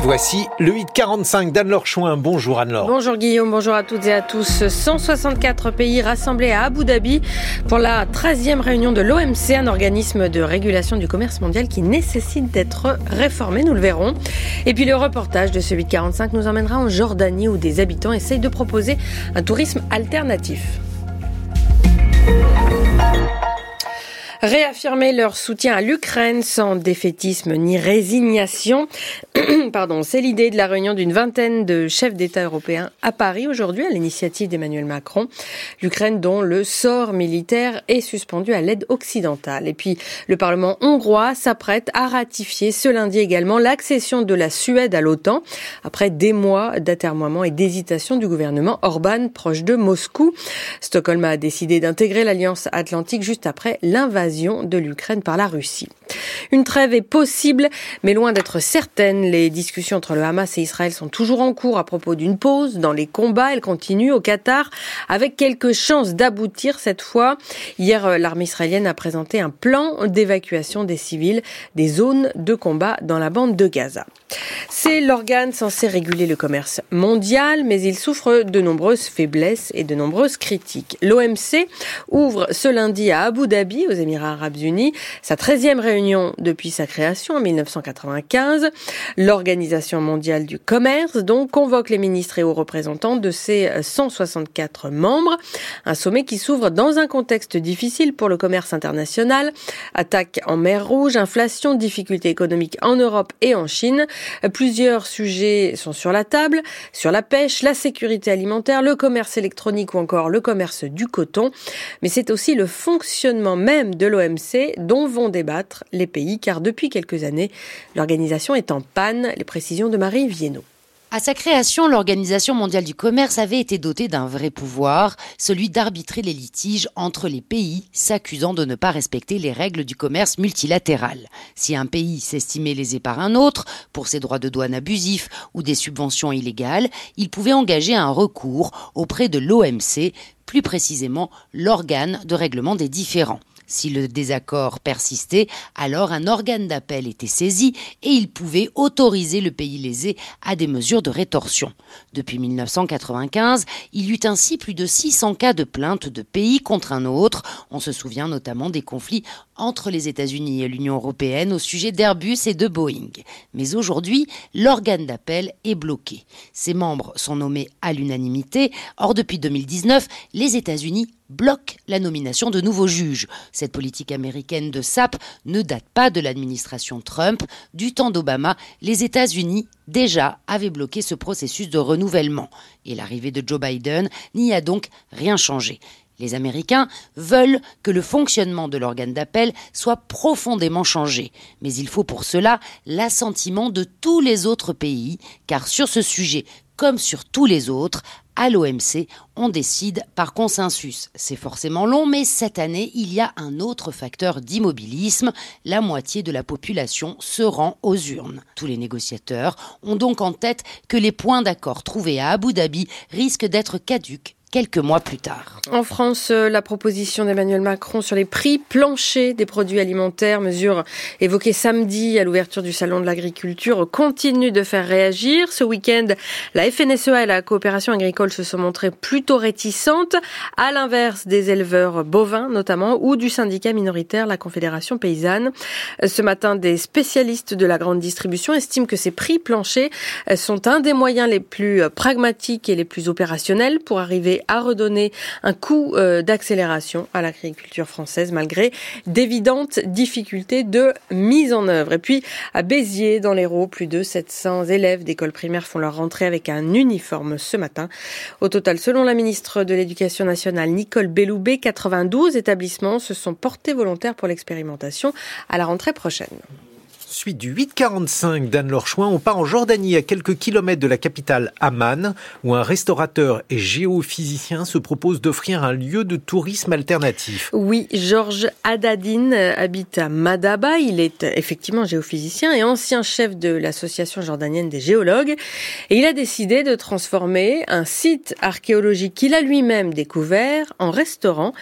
Et voici le 845 d'Anne-Laure Chouin. Bonjour Anne-Laure. Bonjour Guillaume, bonjour à toutes et à tous. 164 pays rassemblés à Abu Dhabi pour la 13e réunion de l'OMC, un organisme de régulation du commerce mondial qui nécessite d'être réformé, nous le verrons. Et puis le reportage de ce 845 nous emmènera en Jordanie où des habitants essayent de proposer un tourisme alternatif. Réaffirmer leur soutien à l'Ukraine sans défaitisme ni résignation. Pardon, c'est l'idée de la réunion d'une vingtaine de chefs d'État européens à Paris aujourd'hui à l'initiative d'Emmanuel Macron. L'Ukraine dont le sort militaire est suspendu à l'aide occidentale. Et puis le Parlement hongrois s'apprête à ratifier ce lundi également l'accession de la Suède à l'OTAN après des mois d'atermoiement et d'hésitation du gouvernement Orban proche de Moscou. Stockholm a décidé d'intégrer l'Alliance Atlantique juste après l'invasion de l'Ukraine par la Russie. Une trêve est possible, mais loin d'être certaine. Les discussions entre le Hamas et Israël sont toujours en cours à propos d'une pause dans les combats. Elles continuent au Qatar avec quelques chances d'aboutir cette fois. Hier, l'armée israélienne a présenté un plan d'évacuation des civils des zones de combat dans la bande de Gaza. C'est l'organe censé réguler le commerce mondial, mais il souffre de nombreuses faiblesses et de nombreuses critiques. L'OMC ouvre ce lundi à Abu Dhabi, aux Émirats arabes unis, sa 13e réunion depuis sa création en 1995. L'Organisation mondiale du commerce donc convoque les ministres et hauts représentants de ses 164 membres. Un sommet qui s'ouvre dans un contexte difficile pour le commerce international. Attaque en mer Rouge, inflation, difficultés économiques en Europe et en Chine. Plusieurs sujets sont sur la table, sur la pêche, la sécurité alimentaire, le commerce électronique ou encore le commerce du coton. Mais c'est aussi le fonctionnement même de l'OMC dont vont débattre les pays, car depuis quelques années, l'organisation est en panne. Les précisions de Marie Viennot. À sa création, l'Organisation mondiale du commerce avait été dotée d'un vrai pouvoir, celui d'arbitrer les litiges entre les pays s'accusant de ne pas respecter les règles du commerce multilatéral. Si un pays s'estimait lésé par un autre pour ses droits de douane abusifs ou des subventions illégales, il pouvait engager un recours auprès de l'OMC, plus précisément l'organe de règlement des différends. Si le désaccord persistait, alors un organe d'appel était saisi et il pouvait autoriser le pays lésé à des mesures de rétorsion. Depuis 1995, il y eut ainsi plus de 600 cas de plainte de pays contre un autre. On se souvient notamment des conflits entre les États-Unis et l'Union européenne au sujet d'Airbus et de Boeing. Mais aujourd'hui, l'organe d'appel est bloqué. Ses membres sont nommés à l'unanimité. Or, depuis 2019, les États-Unis bloquent la nomination de nouveaux juges. Cette politique américaine de SAP ne date pas de l'administration Trump. Du temps d'Obama, les États-Unis déjà avaient bloqué ce processus de renouvellement. Et l'arrivée de Joe Biden n'y a donc rien changé. Les Américains veulent que le fonctionnement de l'organe d'appel soit profondément changé, mais il faut pour cela l'assentiment de tous les autres pays, car sur ce sujet, comme sur tous les autres, à l'OMC, on décide par consensus. C'est forcément long, mais cette année, il y a un autre facteur d'immobilisme. La moitié de la population se rend aux urnes. Tous les négociateurs ont donc en tête que les points d'accord trouvés à Abu Dhabi risquent d'être caduques quelques mois plus tard. En France, euh, la proposition d'Emmanuel Macron sur les prix planchers des produits alimentaires, mesure évoquée samedi à l'ouverture du Salon de l'agriculture, continue de faire réagir. Ce week-end, la FNSEA et la coopération agricole se sont montrées plutôt réticentes, à l'inverse des éleveurs bovins notamment, ou du syndicat minoritaire, la Confédération paysanne. Ce matin, des spécialistes de la grande distribution estiment que ces prix planchers sont un des moyens les plus pragmatiques et les plus opérationnels pour arriver à redonner un coup euh, d'accélération à l'agriculture française malgré d'évidentes difficultés de mise en œuvre. Et puis à Béziers, dans l'Hérault, plus de 700 élèves d'école primaire font leur rentrée avec un uniforme ce matin. Au total, selon la ministre de l'Éducation nationale Nicole Belloubet, 92 établissements se sont portés volontaires pour l'expérimentation à la rentrée prochaine. Suite du 845 d'Anne-Laure Chouin, on part en Jordanie à quelques kilomètres de la capitale Amman, où un restaurateur et géophysicien se propose d'offrir un lieu de tourisme alternatif. Oui, Georges Adadine habite à Madaba. Il est effectivement géophysicien et ancien chef de l'association jordanienne des géologues. Et il a décidé de transformer un site archéologique qu'il a lui-même découvert en restaurant.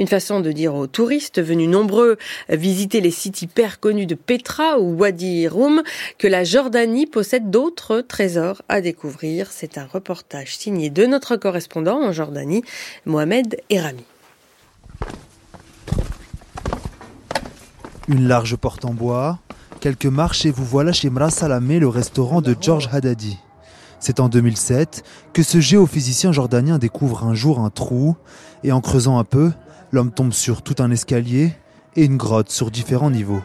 Une façon de dire aux touristes venus nombreux visiter les sites hyper connus de Petra ou Wadi Rum que la Jordanie possède d'autres trésors à découvrir. C'est un reportage signé de notre correspondant en Jordanie, Mohamed Erami. Une large porte en bois, quelques marches et vous voilà chez Mra Salamé, le restaurant de George Haddadi. C'est en 2007 que ce géophysicien jordanien découvre un jour un trou et en creusant un peu, l'homme tombe sur tout un escalier et une grotte sur différents niveaux.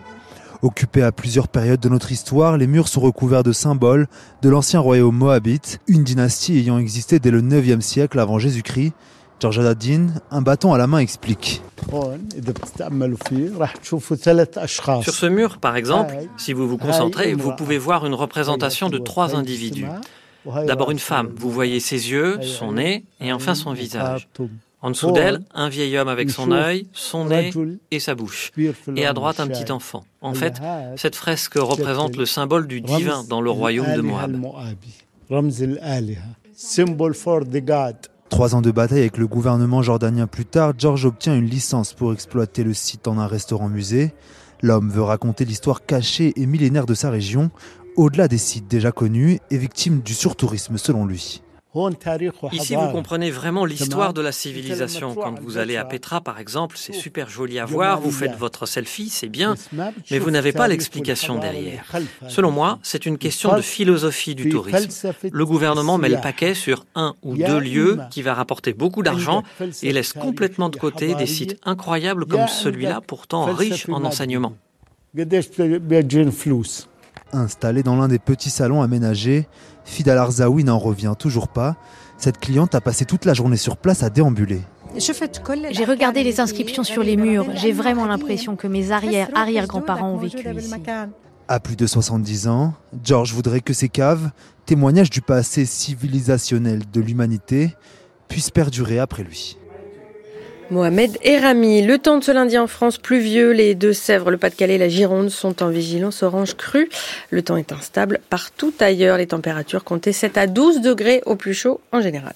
Occupés à plusieurs périodes de notre histoire, les murs sont recouverts de symboles de l'ancien royaume moabite, une dynastie ayant existé dès le 9e siècle avant Jésus-Christ. George Haddadin, un bâton à la main, explique. Sur ce mur, par exemple, si vous vous concentrez, vous pouvez voir une représentation de trois individus. D'abord une femme, vous voyez ses yeux, son nez et enfin son visage. En dessous d'elle, un vieil homme avec son œil, son nez et sa bouche. Et à droite, un petit enfant. En fait, cette fresque représente le symbole du divin dans le royaume de Moab. Trois ans de bataille avec le gouvernement jordanien plus tard, George obtient une licence pour exploiter le site en un restaurant-musée. L'homme veut raconter l'histoire cachée et millénaire de sa région, au-delà des sites déjà connus et victimes du surtourisme selon lui. Ici, vous comprenez vraiment l'histoire de la civilisation. Quand vous allez à Petra, par exemple, c'est super joli à voir, vous faites votre selfie, c'est bien, mais vous n'avez pas l'explication derrière. Selon moi, c'est une question de philosophie du tourisme. Le gouvernement met le paquet sur un ou deux lieux qui va rapporter beaucoup d'argent et laisse complètement de côté des sites incroyables comme celui-là, pourtant riche en enseignements. Installé dans l'un des petits salons aménagés, Fidal Arzaoui n'en revient toujours pas. Cette cliente a passé toute la journée sur place à déambuler. J'ai regardé les inscriptions sur les murs. J'ai vraiment l'impression que mes arrière-arrière-grands-parents ont vécu ici. À plus de 70 ans, George voudrait que ces caves, témoignages du passé civilisationnel de l'humanité, puissent perdurer après lui. Mohamed Erami. Le temps de ce lundi en France pluvieux. Les Deux-Sèvres, le Pas-de-Calais, la Gironde sont en vigilance orange crue. Le temps est instable partout ailleurs. Les températures comptaient 7 à 12 degrés au plus chaud en général.